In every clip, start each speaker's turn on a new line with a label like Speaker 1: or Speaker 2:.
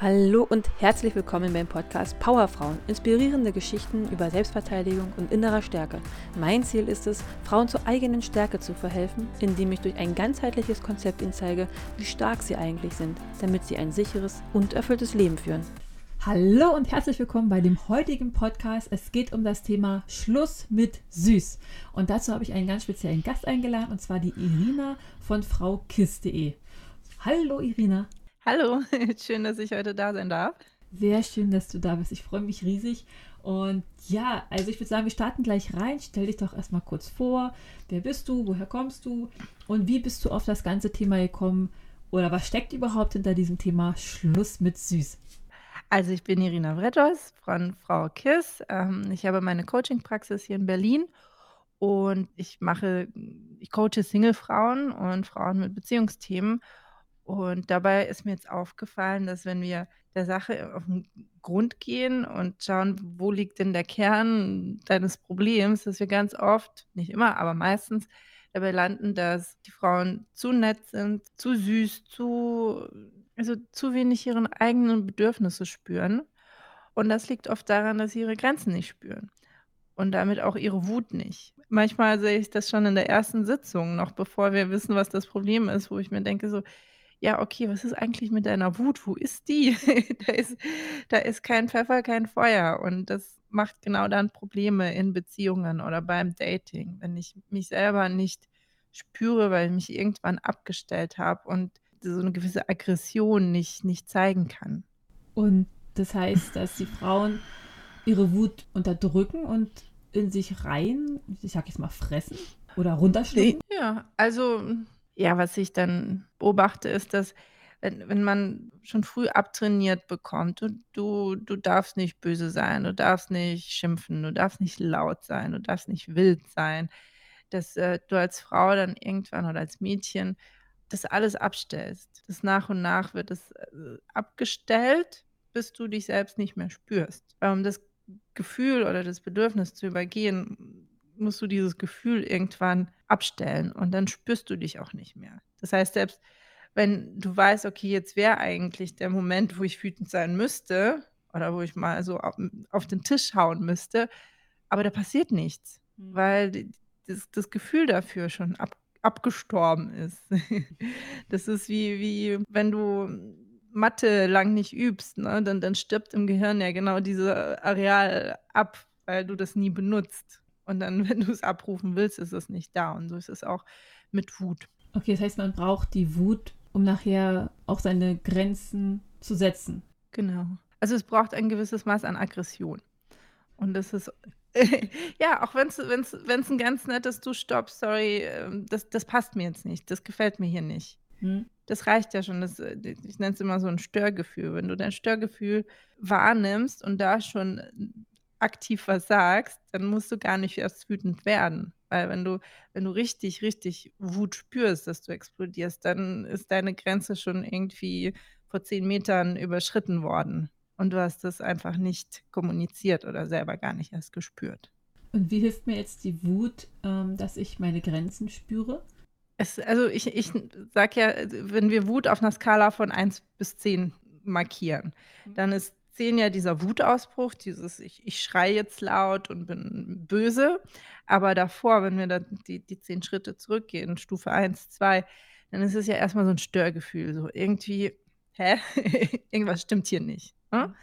Speaker 1: Hallo und herzlich willkommen beim Podcast Powerfrauen. Inspirierende Geschichten über Selbstverteidigung und innerer Stärke. Mein Ziel ist es, Frauen zur eigenen Stärke zu verhelfen, indem ich durch ein ganzheitliches Konzept ihnen zeige, wie stark sie eigentlich sind, damit sie ein sicheres und erfülltes Leben führen.
Speaker 2: Hallo und herzlich willkommen bei dem heutigen Podcast. Es geht um das Thema Schluss mit Süß. Und dazu habe ich einen ganz speziellen Gast eingeladen, und zwar die Irina von fraukiss.de. Hallo Irina.
Speaker 3: Hallo, schön, dass ich heute da sein darf.
Speaker 2: Sehr schön, dass du da bist. Ich freue mich riesig. Und ja, also ich würde sagen, wir starten gleich rein. Stell dich doch erstmal kurz vor. Wer bist du? Woher kommst du? Und wie bist du auf das ganze Thema gekommen? Oder was steckt überhaupt hinter diesem Thema Schluss mit Süß?
Speaker 3: Also ich bin Irina Vretos von Frau Kiss. Ähm, ich habe meine Coaching-Praxis hier in Berlin und ich mache, ich coache Single-Frauen und Frauen mit Beziehungsthemen. Und dabei ist mir jetzt aufgefallen, dass wenn wir der Sache auf den Grund gehen und schauen, wo liegt denn der Kern deines Problems, dass wir ganz oft, nicht immer, aber meistens dabei landen, dass die Frauen zu nett sind, zu süß, zu, also zu wenig ihren eigenen Bedürfnisse spüren. Und das liegt oft daran, dass sie ihre Grenzen nicht spüren und damit auch ihre Wut nicht. Manchmal sehe ich das schon in der ersten Sitzung, noch bevor wir wissen, was das Problem ist, wo ich mir denke, so, ja, okay, was ist eigentlich mit deiner Wut? Wo ist die? da, ist, da ist kein Pfeffer, kein Feuer. Und das macht genau dann Probleme in Beziehungen oder beim Dating, wenn ich mich selber nicht spüre, weil ich mich irgendwann abgestellt habe und so eine gewisse Aggression nicht, nicht zeigen kann.
Speaker 2: Und das heißt, dass die Frauen ihre Wut unterdrücken und in sich rein, ich sag jetzt mal, fressen oder runterschlucken?
Speaker 3: Ja, also ja, was ich dann beobachte, ist, dass wenn, wenn man schon früh abtrainiert bekommt, du, du, du darfst nicht böse sein, du darfst nicht schimpfen, du darfst nicht laut sein, du darfst nicht wild sein, dass äh, du als Frau dann irgendwann oder als Mädchen das alles abstellst. Das nach und nach wird es äh, abgestellt, bis du dich selbst nicht mehr spürst. Um das Gefühl oder das Bedürfnis zu übergehen, musst du dieses Gefühl irgendwann abstellen und dann spürst du dich auch nicht mehr. Das heißt, selbst wenn du weißt, okay, jetzt wäre eigentlich der Moment, wo ich wütend sein müsste oder wo ich mal so auf, auf den Tisch hauen müsste, aber da passiert nichts, mhm. weil das, das, Gefühl dafür schon ab, abgestorben ist. das ist wie, wie wenn du Mathe lang nicht übst, ne? dann, dann stirbt im Gehirn ja genau dieses Areal ab, weil du das nie benutzt. Und dann, wenn du es abrufen willst, ist es nicht da. Und so ist es auch mit Wut.
Speaker 2: Okay, das heißt, man braucht die Wut, um nachher auch seine Grenzen zu setzen.
Speaker 3: Genau. Also es braucht ein gewisses Maß an Aggression. Und das ist, ja, auch wenn es ein ganz nettes Du stopp, sorry, ähm, das, das passt mir jetzt nicht, das gefällt mir hier nicht. Hm. Das reicht ja schon. Das, äh, ich nenne es immer so ein Störgefühl. Wenn du dein Störgefühl wahrnimmst und da schon aktiv was sagst, dann musst du gar nicht erst wütend werden. Weil wenn du, wenn du richtig, richtig Wut spürst, dass du explodierst, dann ist deine Grenze schon irgendwie vor zehn Metern überschritten worden. Und du hast das einfach nicht kommuniziert oder selber gar nicht erst gespürt.
Speaker 2: Und wie hilft mir jetzt die Wut, ähm, dass ich meine Grenzen spüre?
Speaker 3: Es, also ich, ich sage ja, wenn wir Wut auf einer Skala von 1 bis 10 markieren, mhm. dann ist sehen ja dieser Wutausbruch, dieses ich, ich schreie jetzt laut und bin böse. Aber davor, wenn wir da die, die zehn Schritte zurückgehen, Stufe 1, 2, dann ist es ja erstmal so ein Störgefühl. So irgendwie, hä? Irgendwas stimmt hier nicht. Ne? Mhm.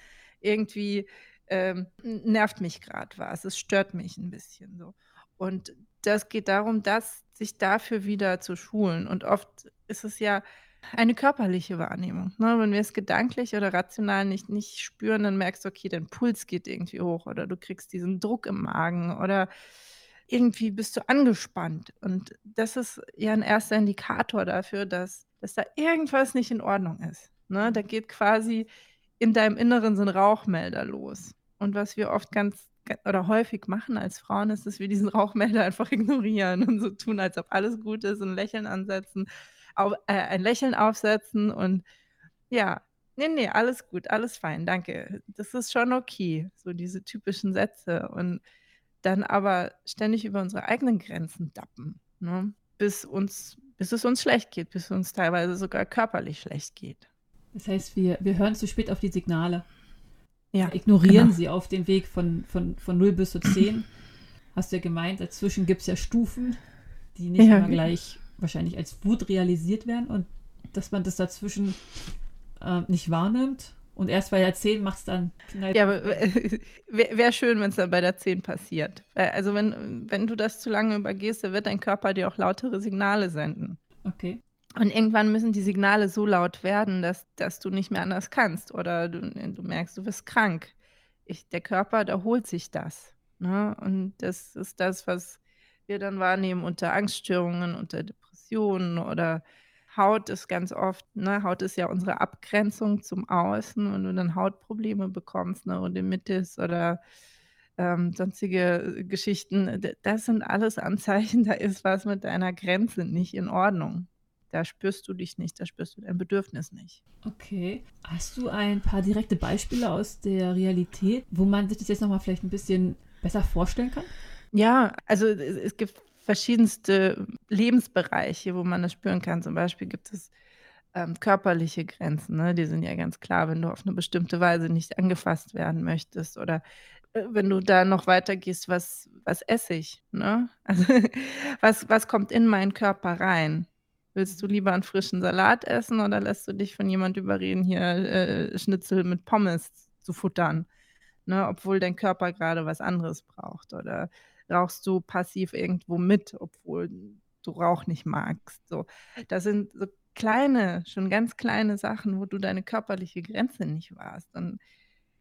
Speaker 3: Irgendwie ähm, nervt mich gerade was. Es stört mich ein bisschen so. Und das geht darum, dass sich dafür wieder zu schulen. Und oft ist es ja eine körperliche Wahrnehmung, ne? Wenn wir es gedanklich oder rational nicht nicht spüren, dann merkst du, okay, dein Puls geht irgendwie hoch oder du kriegst diesen Druck im Magen oder irgendwie bist du angespannt. Und das ist ja ein erster Indikator dafür, dass dass da irgendwas nicht in Ordnung ist, ne? Da geht quasi in deinem Inneren so ein Rauchmelder los. Und was wir oft ganz oder häufig machen als Frauen, ist, dass wir diesen Rauchmelder einfach ignorieren und so tun, als ob alles gut ist und Lächeln ansetzen auf, äh, ein Lächeln aufsetzen und ja, nee, nee, alles gut, alles fein, danke. Das ist schon okay, so diese typischen Sätze und dann aber ständig über unsere eigenen Grenzen dappen, ne? bis uns bis es uns schlecht geht, bis es uns teilweise sogar körperlich schlecht geht.
Speaker 2: Das heißt, wir, wir hören zu spät auf die Signale.
Speaker 3: Ja,
Speaker 2: Ignorieren
Speaker 3: genau.
Speaker 2: sie auf dem Weg von, von, von 0 bis zu 10. Hast du ja gemeint, dazwischen gibt es ja Stufen, die nicht
Speaker 3: Ja,
Speaker 2: immer
Speaker 3: genau.
Speaker 2: gleich wahrscheinlich als Wut realisiert werden und dass man das dazwischen äh, nicht wahrnimmt. Und erst bei der 10 macht es dann knallt.
Speaker 3: Ja, wäre wär schön, wenn es dann bei der 10 passiert. Also wenn, wenn du das zu lange übergehst, dann wird dein Körper dir auch lautere Signale senden.
Speaker 2: Okay.
Speaker 3: Und irgendwann müssen die Signale so laut werden, dass, dass du nicht mehr anders kannst oder du, du merkst, du wirst krank. Ich, der Körper, da holt sich das. Ne? Und das ist das, was wir dann wahrnehmen unter Angststörungen, unter Depressionen oder Haut ist ganz oft, ne? Haut ist ja unsere Abgrenzung zum Außen. Wenn du dann Hautprobleme bekommst, Neurodermitis oder ähm, sonstige Geschichten, d- das sind alles Anzeichen, da ist was mit deiner Grenze nicht in Ordnung. Da spürst du dich nicht, da spürst du dein Bedürfnis nicht.
Speaker 2: Okay. Hast du ein paar direkte Beispiele aus der Realität, wo man sich das jetzt nochmal vielleicht ein bisschen besser vorstellen kann?
Speaker 3: Ja, also es gibt verschiedenste Lebensbereiche, wo man das spüren kann. Zum Beispiel gibt es ähm, körperliche Grenzen, ne? Die sind ja ganz klar, wenn du auf eine bestimmte Weise nicht angefasst werden möchtest oder äh, wenn du da noch weitergehst, was, was esse ich? Ne? Also was, was kommt in meinen Körper rein? Willst du lieber einen frischen Salat essen oder lässt du dich von jemand überreden, hier äh, Schnitzel mit Pommes zu futtern? Ne? Obwohl dein Körper gerade was anderes braucht. Oder rauchst du passiv irgendwo mit, obwohl du Rauch nicht magst. So, das sind so kleine, schon ganz kleine Sachen, wo du deine körperliche Grenze nicht warst. Und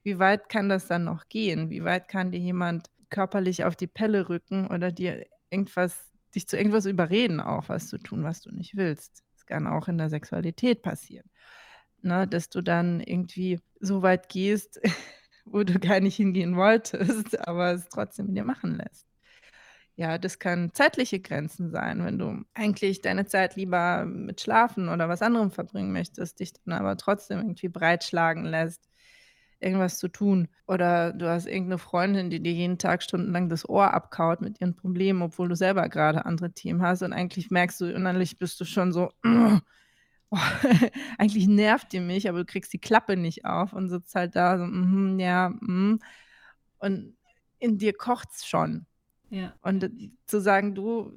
Speaker 3: wie weit kann das dann noch gehen? Wie weit kann dir jemand körperlich auf die Pelle rücken oder dir irgendwas, dich zu irgendwas überreden, auch was zu tun, was du nicht willst? Das kann auch in der Sexualität passieren. Ne, dass du dann irgendwie so weit gehst, wo du gar nicht hingehen wolltest, aber es trotzdem mit dir machen lässt. Ja, das kann zeitliche Grenzen sein, wenn du eigentlich deine Zeit lieber mit Schlafen oder was anderem verbringen möchtest, dich dann aber trotzdem irgendwie breitschlagen lässt, irgendwas zu tun. Oder du hast irgendeine Freundin, die dir jeden Tag stundenlang das Ohr abkaut mit ihren Problemen, obwohl du selber gerade andere Themen hast und eigentlich merkst du, innerlich bist du schon so, oh, eigentlich nervt die mich, aber du kriegst die Klappe nicht auf und sitzt halt da so, mhm, ja, mhm. und in dir kocht's schon.
Speaker 2: Ja.
Speaker 3: Und zu sagen, du,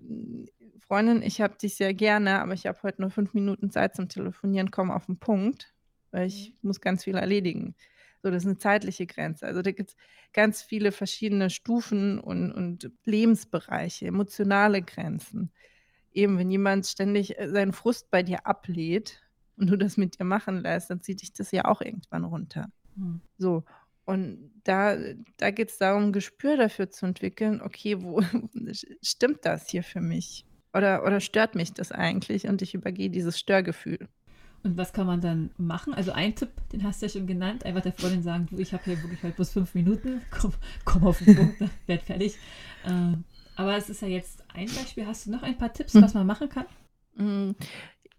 Speaker 3: Freundin, ich habe dich sehr gerne, aber ich habe heute nur fünf Minuten Zeit zum Telefonieren, komm auf den Punkt, weil ich muss ganz viel erledigen. So, das ist eine zeitliche Grenze. Also da gibt es ganz viele verschiedene Stufen und, und Lebensbereiche, emotionale Grenzen. Eben, wenn jemand ständig äh, seinen Frust bei dir ablädt und du das mit dir machen lässt, dann zieht dich das ja auch irgendwann runter.
Speaker 2: Hm.
Speaker 3: So, und da, da geht es darum, Gespür dafür zu entwickeln, okay, wo stimmt das hier für mich? Oder, oder stört mich das eigentlich und ich übergehe dieses Störgefühl.
Speaker 2: Und was kann man dann machen? Also ein Tipp, den hast du ja schon genannt, einfach der Freundin sagen, du, ich habe hier wirklich heute bloß fünf Minuten, komm, komm auf den Punkt, ne, werd fertig. Ähm, aber es ist ja jetzt ein Beispiel. Hast du noch ein paar Tipps,
Speaker 3: Hm.
Speaker 2: was man machen kann?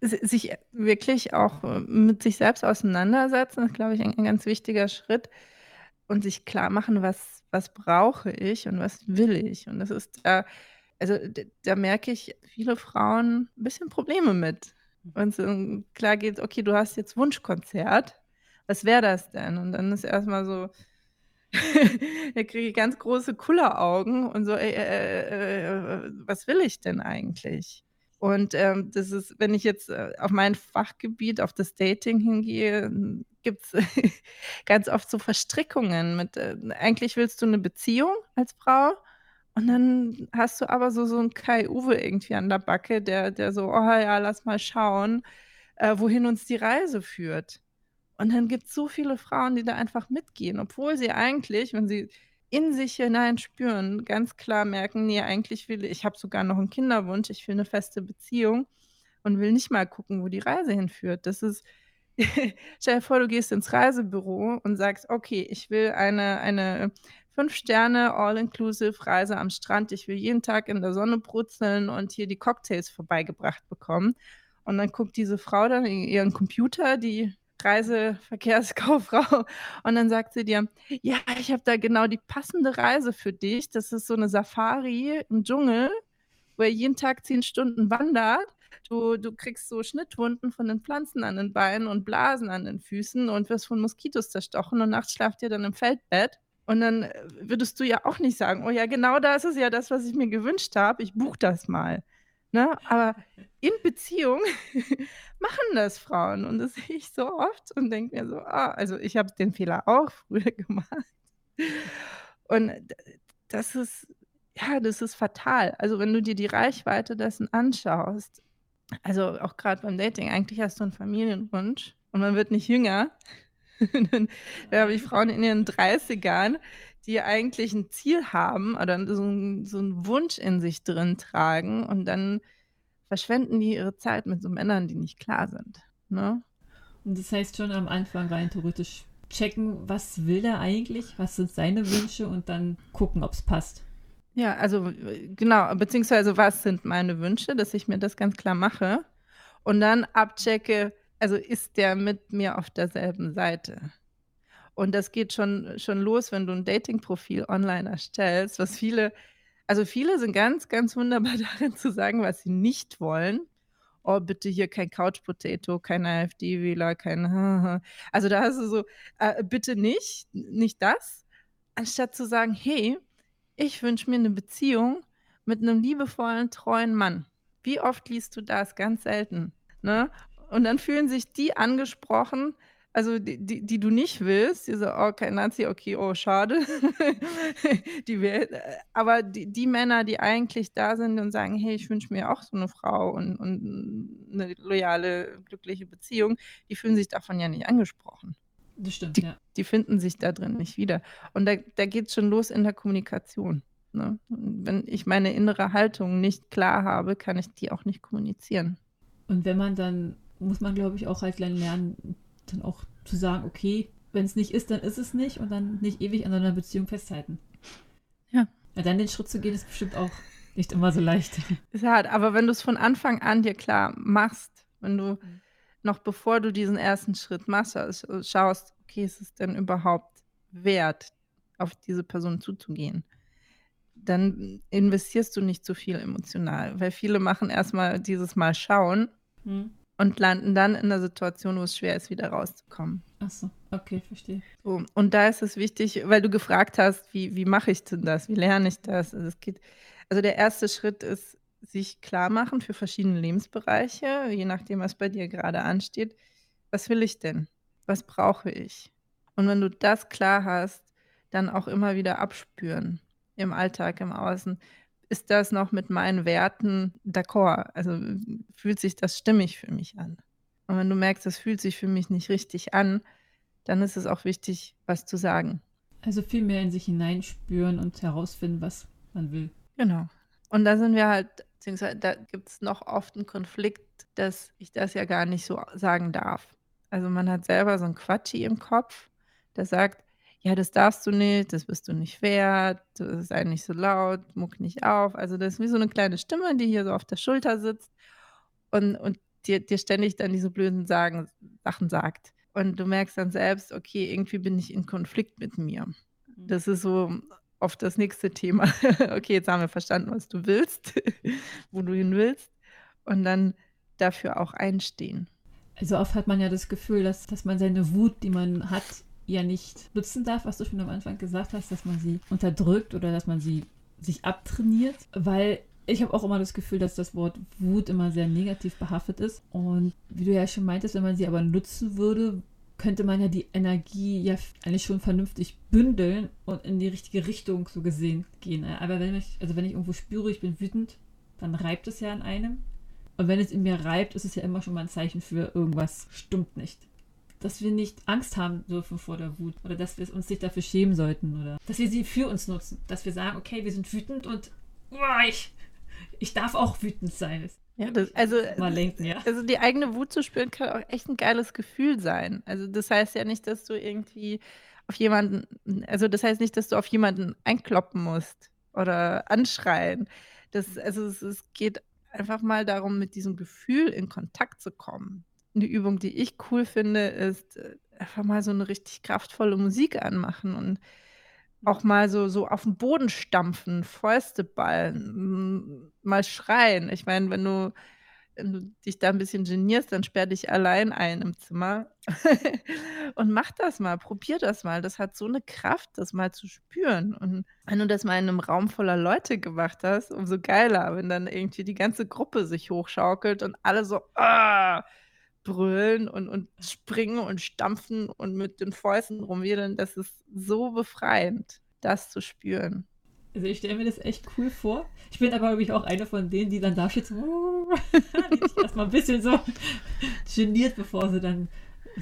Speaker 3: Si- Sich wirklich auch äh, mit sich selbst auseinandersetzen, ist, glaube ich, ein, ein ganz wichtiger Schritt. Und sich klar machen, was, was brauche ich und was will ich. Und das ist da, also d- da merke ich viele Frauen ein bisschen Probleme mit. Wenn es klar geht, okay, du hast jetzt Wunschkonzert, was wäre das denn? Und dann ist erstmal so, da kriege ich ganz große Kulleraugen und so, ey, äh, äh, was will ich denn eigentlich? Und ähm, das ist, wenn ich jetzt äh, auf mein Fachgebiet, auf das Dating hingehe, gibt es ganz oft so Verstrickungen mit, äh, eigentlich willst du eine Beziehung als Frau und dann hast du aber so, so einen Kai-Uwe irgendwie an der Backe, der, der so, oh ja, lass mal schauen, äh, wohin uns die Reise führt. Und dann gibt es so viele Frauen, die da einfach mitgehen, obwohl sie eigentlich, wenn sie in sich hinein spüren, ganz klar merken, nee, eigentlich will ich, ich habe sogar noch einen Kinderwunsch, ich will eine feste Beziehung und will nicht mal gucken, wo die Reise hinführt. Das ist, stell dir vor, du gehst ins Reisebüro und sagst, okay, ich will eine, eine fünf Sterne All-Inclusive Reise am Strand, ich will jeden Tag in der Sonne brutzeln und hier die Cocktails vorbeigebracht bekommen. Und dann guckt diese Frau dann in ihren Computer, die Reiseverkehrskauffrau, und dann sagt sie dir, ja, ich habe da genau die passende Reise für dich. Das ist so eine Safari im Dschungel, wo er jeden Tag zehn Stunden wandert. Du du kriegst so Schnittwunden von den Pflanzen an den Beinen und Blasen an den Füßen und wirst von Moskitos zerstochen und nachts schlaft ihr dann im Feldbett. Und dann, äh, würdest du ja auch nicht sagen: „Oh ja, genau das ist ja das, was ich mir gewünscht habe. Ich buche das mal.“ Ne? Aber in Beziehung machen das Frauen und das sehe ich so oft und denke mir so: „Ah“ also, ich habe den Fehler auch früher gemacht. Und das ist ja, das ist fatal. Also, wenn du dir die Reichweite dessen anschaust also, auch grad beim Dating, eigentlich hast du 'n Familienwunsch und man wird nicht jünger. Dann da habe ich Frauen in ihren 30ern, die eigentlich 'n Ziel haben oder so 'n so 'n Wunsch in sich drin tragen und dann verschwenden die ihre Zeit mit so Männern, die nicht klar sind, ne?
Speaker 2: Und das heißt schon am Anfang rein theoretisch checken, was will der eigentlich? Was sind seine Wünsche? Und dann gucken, ob's passt.
Speaker 3: Ja, also, äh, genau, beziehungsweise was sind meine Wünsche, dass ich mir das ganz klar mache und dann abchecke, also, ist der mit mir auf derselben Seite? Und das geht schon schon los, wenn du 'n Datingprofil online erstellst, was viele also, viele sind ganz, ganz wunderbar darin zu sagen, was sie nicht wollen. „Oh, bitte hier kein Couch Potato, kein AfD-Wähler, kein Also, da hast du so, äh, bitte nicht, nicht das, anstatt zu sagen: „Hey, ich wünsche mir 'ne Beziehung mit 'nem liebevollen, treuen Mann.“ Wie oft liest du das? Ganz selten, ne? Und dann fühlen sich die angesprochen, also, die die die du nicht willst, die so: „Oh, kein Nazi, okay, oh, schade.“ Die wähl äh, aber die die Männer, die eigentlich da sind und sagen: „Hey, ich wünsche mir auch so 'ne Frau und und 'ne loyale, glückliche Beziehung“, die fühlen sich davon ja nicht angesprochen.
Speaker 2: Das stimmt,
Speaker 3: Die
Speaker 2: ja.
Speaker 3: die finden sich da drin nicht wieder. Und da da geht's schon los in der Kommunikation, ne? Wenn ich meine innere Haltung nicht klar habe, kann ich die auch nicht kommunizieren.
Speaker 2: Und wenn man dann muss man, glaube ich, auch halt lernen, dann auch zu sagen: „Okay, wenn's nicht ist, dann ist es nicht“ und dann nicht ewig an so 'ner Beziehung festhalten.
Speaker 3: Ja.
Speaker 2: Ja, dann den Schritt zu gehen, ist bestimmt auch nicht immer so leicht.
Speaker 3: Ist hart, aber wenn du's von Anfang an dir klar machst, wenn du
Speaker 2: Mhm.
Speaker 3: Noch bevor du diesen 1. Schritt machst, sch schaust: „Okay, ist es denn überhaupt wert, auf diese Person zuzugehen?“ Dann investierst du nicht zu viel emotional, weil viele machen erst mal dieses Mal schauen
Speaker 2: Mhm.
Speaker 3: und landen dann in 'ner Situation, wo es schwer ist, wieder rauszukommen.
Speaker 2: Ach so, okay, verstehe.
Speaker 3: So, und da ist es wichtig, weil du gefragt hast: „Wie wie mache ich denn das? Wie lerne ich das?“ Also, es geht also, der 1. Schritt ist, sich klarmachen für verschiedene Lebensbereiche, je nachdem, was bei dir grade ansteht. Was will ich denn? Was brauche ich? Und wenn du das klar hast, dann auch immer wieder abspüren im Alltag, im Außen. Ist das noch mit meinen Werten d'accord? Also, fühlt sich das stimmig für mich an? Und wenn du merkst, das fühlt sich für mich nicht richtig an, dann ist es auch wichtig, was zu sagen.
Speaker 2: Also, viel mehr in sich hineinspüren und herausfinden, was man will.
Speaker 3: Genau. Und da sind wir halt beziehungsweise da gibt's noch oft 'n Konflikt, dass ich das ja gar nicht so sagen darf. Also, man hat selber so 'n Quatschi im Kopf, der sagt: „Ja, das darfst du nicht, das bist du nicht wert, sei nicht so laut, muck nicht auf.“ Also, das ist wie so 'ne kleine Stimme, die hier so auf der Schulter sitzt und und dir dir ständig dann diese blöden sagen Sachen sagt. Und du merkst dann selbst: „Okay, irgendwie bin ich in Konflikt mit mir.“
Speaker 2: Mhm.
Speaker 3: Das ist so oft das nächste Thema. Okay, jetzt haben wir verstanden, was du willst, wo du hin willst und dann dafür auch einstehen.
Speaker 2: Also, oft hat man ja das Gefühl, dass dass man seine Wut, die man hat, ja nicht nutzen darf, was du schon am Anfang gesagt hast, dass man sie unterdrückt oder dass man sie sich abtrainiert, weil ich habe auch immer das Gefühl, dass das Wort Wut immer sehr negativ behaftet ist. Und wie du ja schon meintest, wenn man sie aber nutzen würde, könnte man ja die Energie ja eigentlich schon vernünftig bündeln und in die richtige Richtung so gesehen gehen. Aber wenn ich also, wenn ich irgendwo spüre, ich bin wütend, dann reibt es ja an einem. Und wenn es in mir reibt, ist es ja immer schon mal 'n Zeichen für irgendwas stimmt nicht. Dass wir nicht Angst haben dürfen vor der Wut oder dass wir uns nicht dafür schämen sollten oder dass wir sie für uns nutzen. Dass wir sagen: „Okay, wir sind wütend und ich ich darf auch wütend sein.“
Speaker 3: Ja, das also,
Speaker 2: lenken, ja.
Speaker 3: also, die eigene Wut zu spüren, kann auch echt 'n geiles Gefühl sein. Also, das heißt ja nicht, dass du irgendwie auf jemanden also, das heißt nicht, dass du auf jemanden einkloppen musst oder anschreien. Das also, es es geht einfach mal darum, mit diesem Gefühl in Kontakt zu kommen. 'Ne Übung, die ich cool finde, ist, äh, einfach mal so 'ne richtig kraftvolle Musik anmachen und auch mal so so auf'n Boden stampfen, Fäuste ballen, hm, mal schreien. Ich meine, wenn du wenn du dich da ein bisschen genierst, dann sperr dich allein ein im Zimmer und mach das mal, probier das mal. Das hat so eine Kraft, das mal zu spüren. Und wenn du das mal in einem Raum voller Leute gemacht hast, umso geiler, wenn dann irgendwie die ganze Gruppe sich hochschaukelt und alle so ah, brüllen und und springen und stampfen und mit den Fäusten rumwedeln. Das ist so befreiend, das zu spüren.
Speaker 2: Also ich stelle mir das echt cool vor. Ich bin aber, glaube ich, auch eine von denen, die dann da steht, so, die sich erstmal ein bisschen so geniert, bevor sie dann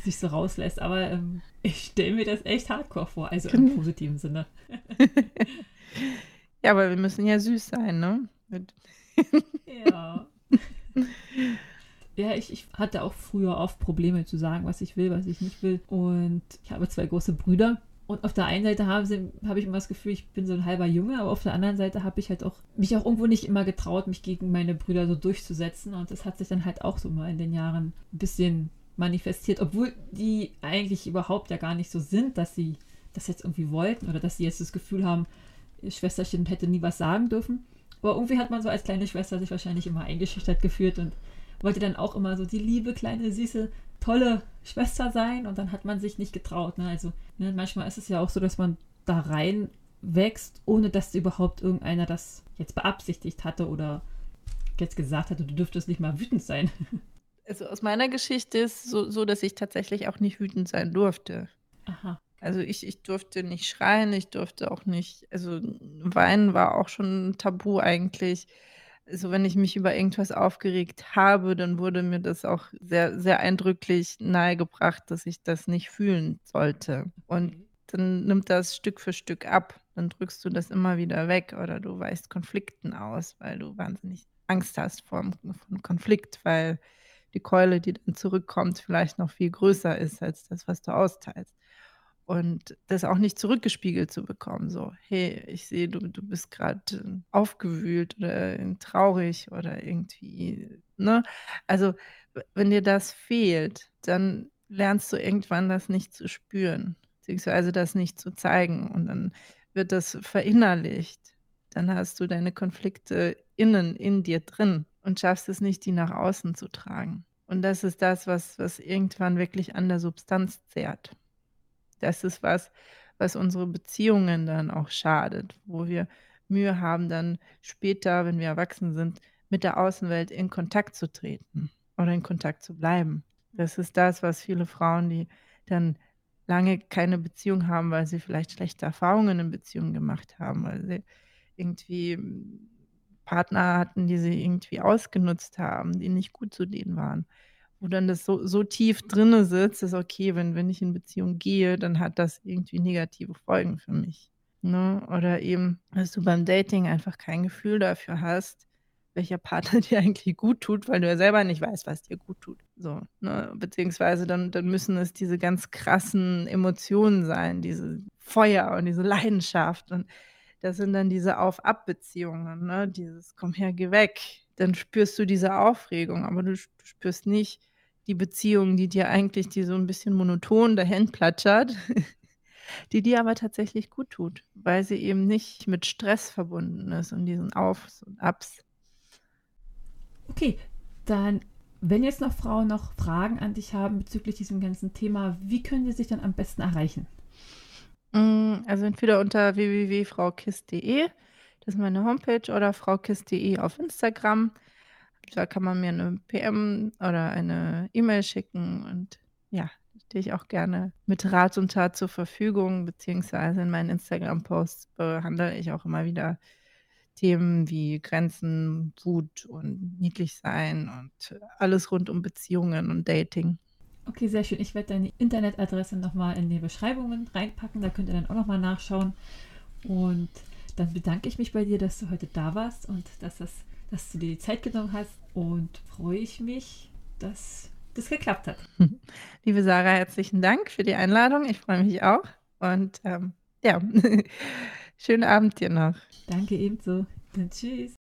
Speaker 2: sich so rauslässt. Aber ähm, ich stelle mir das echt hardcore vor, also im positiven Sinne.
Speaker 3: ja, aber wir müssen ja süß sein, ne?
Speaker 2: ja. Ja, ich, ich hatte auch früher oft Probleme zu sagen, was ich will, was ich nicht will. Und ich habe zwei große Brüder. Und auf der einen Seite habe hab ich immer das Gefühl, ich bin so ein halber Junge, aber auf der anderen Seite habe ich halt auch mich auch irgendwo nicht immer getraut, mich gegen meine Brüder so durchzusetzen. Und das hat sich dann halt auch so mal in den Jahren ein bisschen manifestiert, obwohl die eigentlich überhaupt ja gar nicht so sind, dass sie das jetzt irgendwie wollten oder dass sie jetzt das Gefühl haben, ihr Schwesterchen hätte nie was sagen dürfen. Aber irgendwie hat man so als kleine Schwester sich wahrscheinlich immer eingeschüchtert gefühlt und wollte dann auch immer so die liebe, kleine, süße tolle Schwester sein und dann hat man sich nicht getraut. Ne? Also ne, manchmal ist es ja auch so, dass man da rein wächst, ohne dass überhaupt irgendeiner das jetzt beabsichtigt hatte oder jetzt gesagt hatte, du dürftest nicht mal wütend sein.
Speaker 3: Also aus meiner Geschichte ist so, so dass ich tatsächlich auch nicht wütend sein durfte. Aha. Also ich, ich durfte nicht schreien, ich durfte auch nicht, also weinen war auch schon ein Tabu eigentlich also wenn ich mich über irgendwas aufgeregt habe, dann wurde mir das auch sehr, sehr eindrücklich nahegebracht, dass ich das nicht fühlen sollte. Und dann nimmt das Stück für Stück ab. Dann drückst du das immer wieder weg oder du weichst Konflikten aus, weil du wahnsinnig Angst hast vor einem Konflikt, weil die Keule, die dann zurückkommt, vielleicht noch viel größer ist als das, was du austeilst und das auch nicht zurückgespiegelt zu bekommen. So, hey, ich sehe, du, du bist gerade aufgewühlt oder traurig oder irgendwie, ne? Also, wenn dir das fehlt, dann lernst du irgendwann das nicht zu spüren, beziehungsweise das nicht zu zeigen und dann wird das verinnerlicht. Dann hast du deine Konflikte innen in dir drin und schaffst es nicht, die nach außen zu tragen. Und das ist das, was, was irgendwann wirklich an der Substanz zehrt. Das ist was, was unsere Beziehungen dann auch schadet, wo wir Mühe haben, dann später, wenn wir erwachsen sind, mit der Außenwelt in Kontakt zu treten oder in Kontakt zu bleiben. Das ist das, was viele Frauen, die dann lange keine Beziehung haben, weil sie vielleicht schlechte Erfahrungen in Beziehungen gemacht haben, weil sie irgendwie Partner hatten, die sie irgendwie ausgenutzt haben, die nicht gut zu denen waren wo dann das so, so tief drinne sitzt, ist okay, wenn, wenn ich in Beziehung gehe, dann hat das irgendwie negative Folgen für mich. Ne? Oder eben, dass du beim Dating einfach kein Gefühl dafür hast, welcher Partner dir eigentlich gut tut, weil du ja selber nicht weißt, was dir gut tut. So, ne? Beziehungsweise dann, dann müssen es diese ganz krassen Emotionen sein, diese Feuer und diese Leidenschaft. Und das sind dann diese Auf-Ab-Beziehungen, ne? Dieses Komm her, geh weg. Dann spürst du diese Aufregung, aber du, spürst nicht, die Beziehung, die dir eigentlich, die so ein bisschen monoton dahin platschert, die dir aber tatsächlich gut tut, weil sie eben nicht mit Stress verbunden ist und diesen Aufs und Abs.
Speaker 2: Okay, dann, wenn jetzt noch Frauen noch Fragen an dich haben bezüglich diesem ganzen Thema, wie können sie sich dann am besten erreichen?
Speaker 3: Mm, also entweder unter www.fraukist.de, das ist meine Homepage, oder fraukist.de auf Instagram. Da kann man mir eine PM oder eine E-Mail schicken und ja, stehe ich auch gerne mit Rat und Tat zur Verfügung, beziehungsweise in meinen Instagram-Posts behandle ich auch immer wieder Themen wie Grenzen, Wut und niedlich sein und alles rund um Beziehungen und Dating.
Speaker 2: Okay, sehr schön. Ich werde deine Internetadresse nochmal in die Beschreibungen reinpacken. Da könnt ihr dann auch nochmal nachschauen. Und dann bedanke ich mich bei dir, dass du heute da warst und dass das dass du dir die Zeit genommen hast und freue ich mich, dass das geklappt hat.
Speaker 3: Liebe Sarah, herzlichen Dank für die Einladung. Ich freue mich auch. Und ähm, ja, schönen Abend dir noch.
Speaker 2: Danke ebenso. Dann tschüss.